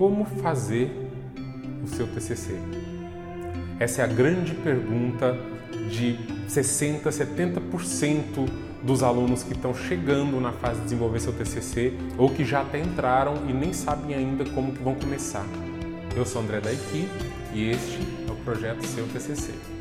como fazer o seu TCC? Essa é a grande pergunta de 60, 70% dos alunos que estão chegando na fase de desenvolver seu TCC ou que já até entraram e nem sabem ainda como que vão começar. Eu sou André Daiki e este é o projeto Seu TCC.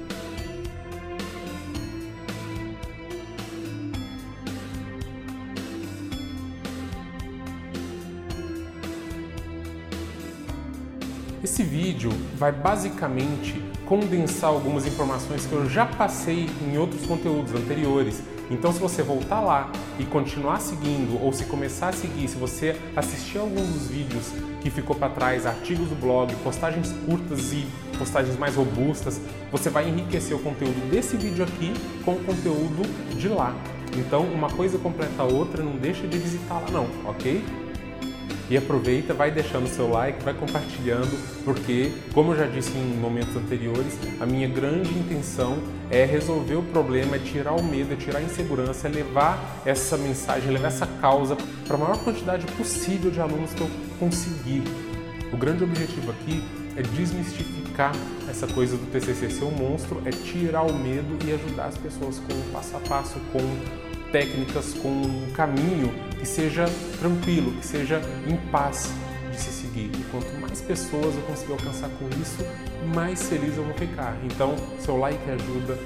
Esse vídeo vai basicamente condensar algumas informações que eu já passei em outros conteúdos anteriores. Então, se você voltar lá e continuar seguindo, ou se começar a seguir, se você assistir alguns dos vídeos que ficou para trás, artigos do blog, postagens curtas e postagens mais robustas, você vai enriquecer o conteúdo desse vídeo aqui com o conteúdo de lá. Então, uma coisa completa a outra, não deixa de visitar lá não, ok? E aproveita, vai deixando seu like, vai compartilhando, porque, como eu já disse em momentos anteriores, a minha grande intenção é resolver o problema, é tirar o medo, é tirar a insegurança, é levar essa mensagem, levar essa causa para a maior quantidade possível de alunos que eu conseguir. O grande objetivo aqui é desmistificar essa coisa do TCC ser um monstro, é tirar o medo e ajudar as pessoas com o passo a passo, com técnicas, com um caminho que seja tranquilo, que seja em paz de se seguir. E quanto mais pessoas eu conseguir alcançar com isso, mais feliz eu vou ficar. Então, seu like ajuda,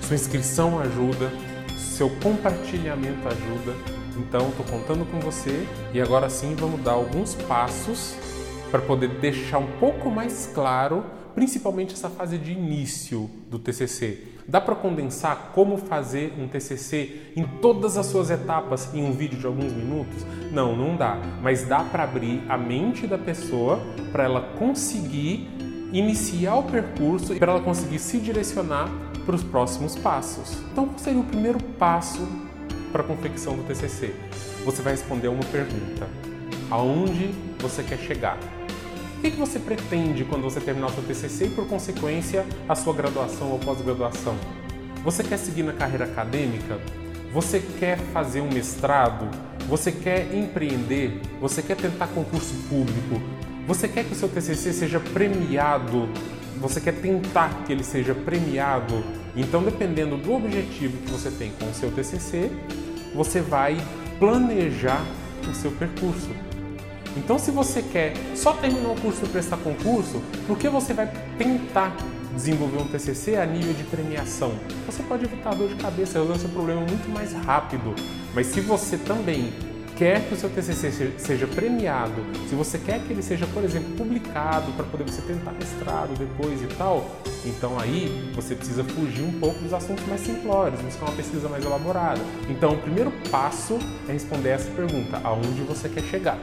sua inscrição ajuda, seu compartilhamento ajuda. Então, estou contando com você e agora sim vamos dar alguns passos para poder deixar um pouco mais claro, principalmente essa fase de início do TCC Dá para condensar como fazer um TCC em todas as suas etapas em um vídeo de alguns minutos? Não, não dá. Mas dá para abrir a mente da pessoa para ela conseguir iniciar o percurso e para ela conseguir se direcionar para os próximos passos. Então, qual seria o primeiro passo para a confecção do TCC? Você vai responder uma pergunta: aonde você quer chegar? Que, que você pretende quando você terminar o seu TCC e, por consequência, a sua graduação ou pós-graduação? Você quer seguir na carreira acadêmica? Você quer fazer um mestrado? Você quer empreender? Você quer tentar concurso público? Você quer que o seu TCC seja premiado? Você quer tentar que ele seja premiado? Então, dependendo do objetivo que você tem com o seu TCC, você vai planejar o seu percurso. Então, se você quer só terminar o curso e prestar concurso, por que você vai tentar desenvolver um TCC a nível de premiação? Você pode evitar dor de cabeça, resolver seu problema muito mais rápido. Mas se você também quer que o seu TCC seja premiado, se você quer que ele seja, por exemplo, publicado para poder você tentar mestrado depois e tal, então aí você precisa fugir um pouco dos assuntos mais simplórios, buscar uma pesquisa mais elaborada. Então, o primeiro passo é responder essa pergunta: aonde você quer chegar?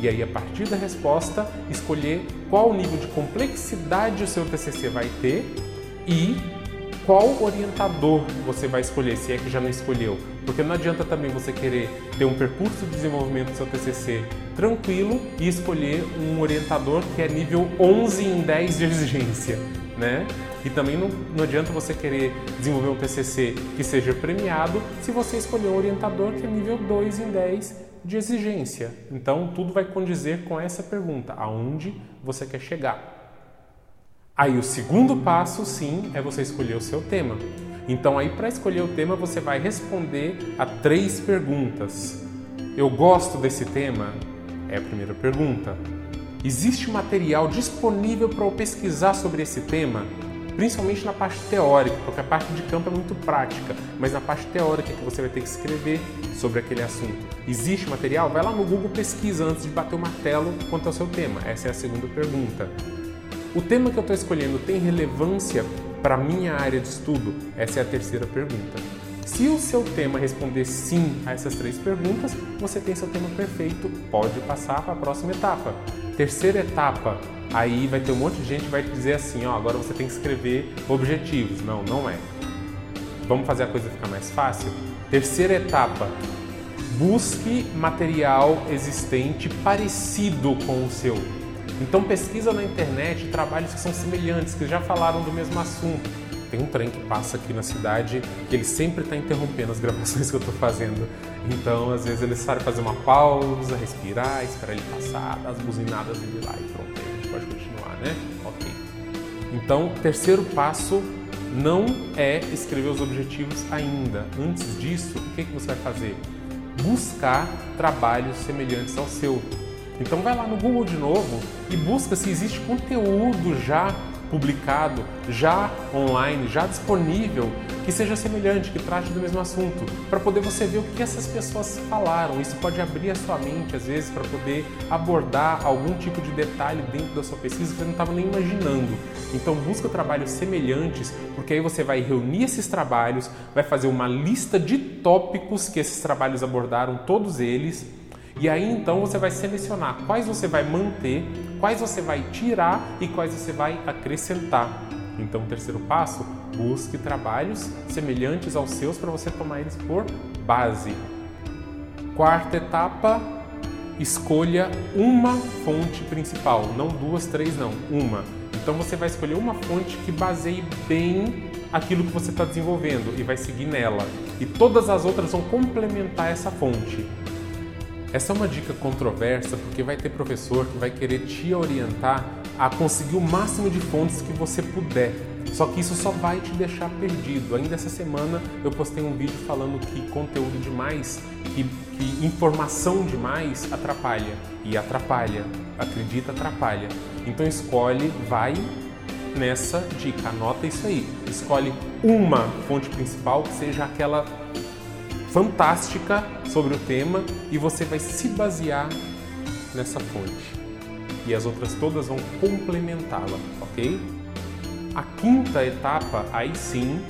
E aí, a partir da resposta, escolher qual nível de complexidade o seu TCC vai ter e qual orientador você vai escolher, se é que já não escolheu. Porque não adianta também você querer ter um percurso de desenvolvimento do seu TCC tranquilo e escolher um orientador que é nível 11 em 10 de exigência, né? E também não, não adianta você querer desenvolver um TCC que seja premiado se você escolher um orientador que é nível 2 em 10 de exigência. Então, tudo vai condizer com essa pergunta: aonde você quer chegar? Aí, o segundo passo, sim, é você escolher o seu tema. Então, aí, para escolher o tema, você vai responder a três perguntas. Eu gosto desse tema? É a primeira pergunta. Existe material disponível para eu pesquisar sobre esse tema? Principalmente na parte teórica, porque a parte de campo é muito prática, mas na parte teórica que você vai ter que escrever sobre aquele assunto. Existe material? Vai lá no Google pesquisa antes de bater o martelo quanto ao seu tema. Essa é a segunda pergunta. O tema que eu estou escolhendo tem relevância para a minha área de estudo? Essa é a terceira pergunta. Se o seu tema responder sim a essas três perguntas, você tem seu tema perfeito, pode passar para a próxima etapa. Terceira etapa, aí vai ter um monte de gente que vai te dizer assim, ó, agora você tem que escrever objetivos. Não, não é. Vamos fazer a coisa ficar mais fácil? Terceira etapa, busque material existente parecido com o seu. Então pesquisa na internet trabalhos que são semelhantes, que já falaram do mesmo assunto. Tem um trem que passa aqui na cidade que ele sempre está interrompendo as gravações que eu estou fazendo. Então, às vezes é necessário fazer uma pausa, respirar, esperar ele passar, as buzinadas dele lá e pronto, a gente pode continuar, né? Ok. Então, terceiro passo não é escrever os objetivos ainda. Antes disso, o que, que você vai fazer? Buscar trabalhos semelhantes ao seu. Então vai lá no Google de novo e busca se existe conteúdo já publicado, já online, já disponível, que seja semelhante, que trate do mesmo assunto, para poder você ver o que essas pessoas falaram. Isso pode abrir a sua mente, às vezes, para poder abordar algum tipo de detalhe dentro da sua pesquisa que você não estava nem imaginando. Então, busca trabalhos semelhantes, porque aí você vai reunir esses trabalhos, vai fazer uma lista de tópicos que esses trabalhos abordaram, todos eles e aí então você vai selecionar quais você vai manter, quais você vai tirar e quais você vai acrescentar. Então, o terceiro passo, busque trabalhos semelhantes aos seus para você tomar eles por base. Quarta etapa, escolha uma fonte principal, não duas, três, não, uma. Então você vai escolher uma fonte que baseie bem aquilo que você está desenvolvendo e vai seguir nela. E todas as outras vão complementar essa fonte. Essa é uma dica controversa porque vai ter professor que vai querer te orientar a conseguir o máximo de fontes que você puder. Só que isso só vai te deixar perdido. Ainda essa semana eu postei um vídeo falando que conteúdo demais, que, que informação demais atrapalha. E atrapalha. Acredita, atrapalha. Então escolhe, vai nessa dica, anota isso aí. Escolhe uma fonte principal que seja aquela fantástica sobre o tema e você vai se basear nessa fonte. E as outras todas vão complementá-la, ok? A quinta etapa, aí sim,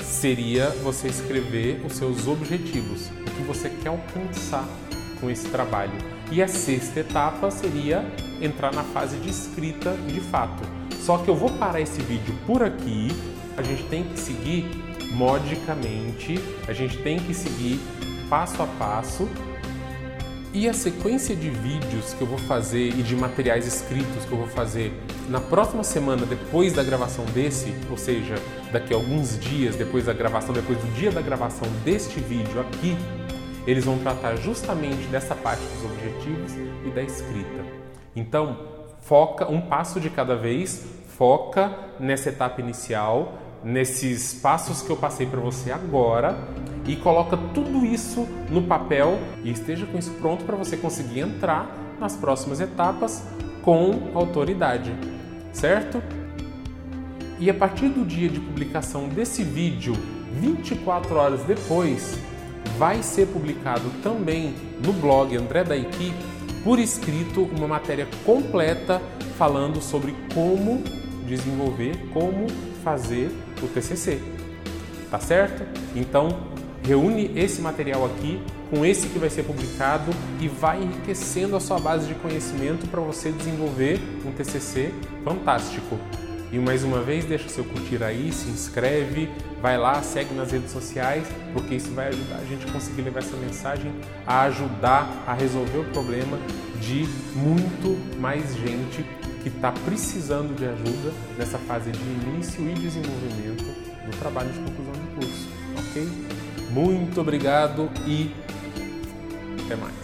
seria você escrever os seus objetivos, o que você quer alcançar com esse trabalho. E a sexta etapa seria entrar na fase de escrita de fato. Só que eu vou parar esse vídeo por aqui. A gente tem que seguir modicamente, a gente tem que seguir passo a passo. E a sequência de vídeos que eu vou fazer e de materiais escritos que eu vou fazer na próxima semana, depois da gravação desse, ou seja, daqui a alguns dias depois da gravação, depois do dia da gravação deste vídeo aqui, eles vão tratar justamente dessa parte dos objetivos e da escrita. Então, foca um passo de cada vez, foca nessa etapa inicial, nesses passos que eu passei para você agora e coloca tudo isso no papel e esteja com isso pronto para você conseguir entrar nas próximas etapas com autoridade, certo? E a partir do dia de publicação desse vídeo, 24 horas depois, vai ser publicado também no blog André Daiki por escrito uma matéria completa falando sobre como desenvolver, como fazer o TCC. Tá certo? Então, reúne esse material aqui com esse que vai ser publicado e vai enriquecendo a sua base de conhecimento para você desenvolver um TCC fantástico. E mais uma vez, deixa seu curtir aí, se inscreve, vai lá, segue nas redes sociais, porque isso vai ajudar a gente a conseguir levar essa mensagem, a ajudar a resolver o problema de muito mais gente que está precisando de ajuda nessa fase de início e desenvolvimento do trabalho de conclusão de curso, ok? Muito obrigado e até mais.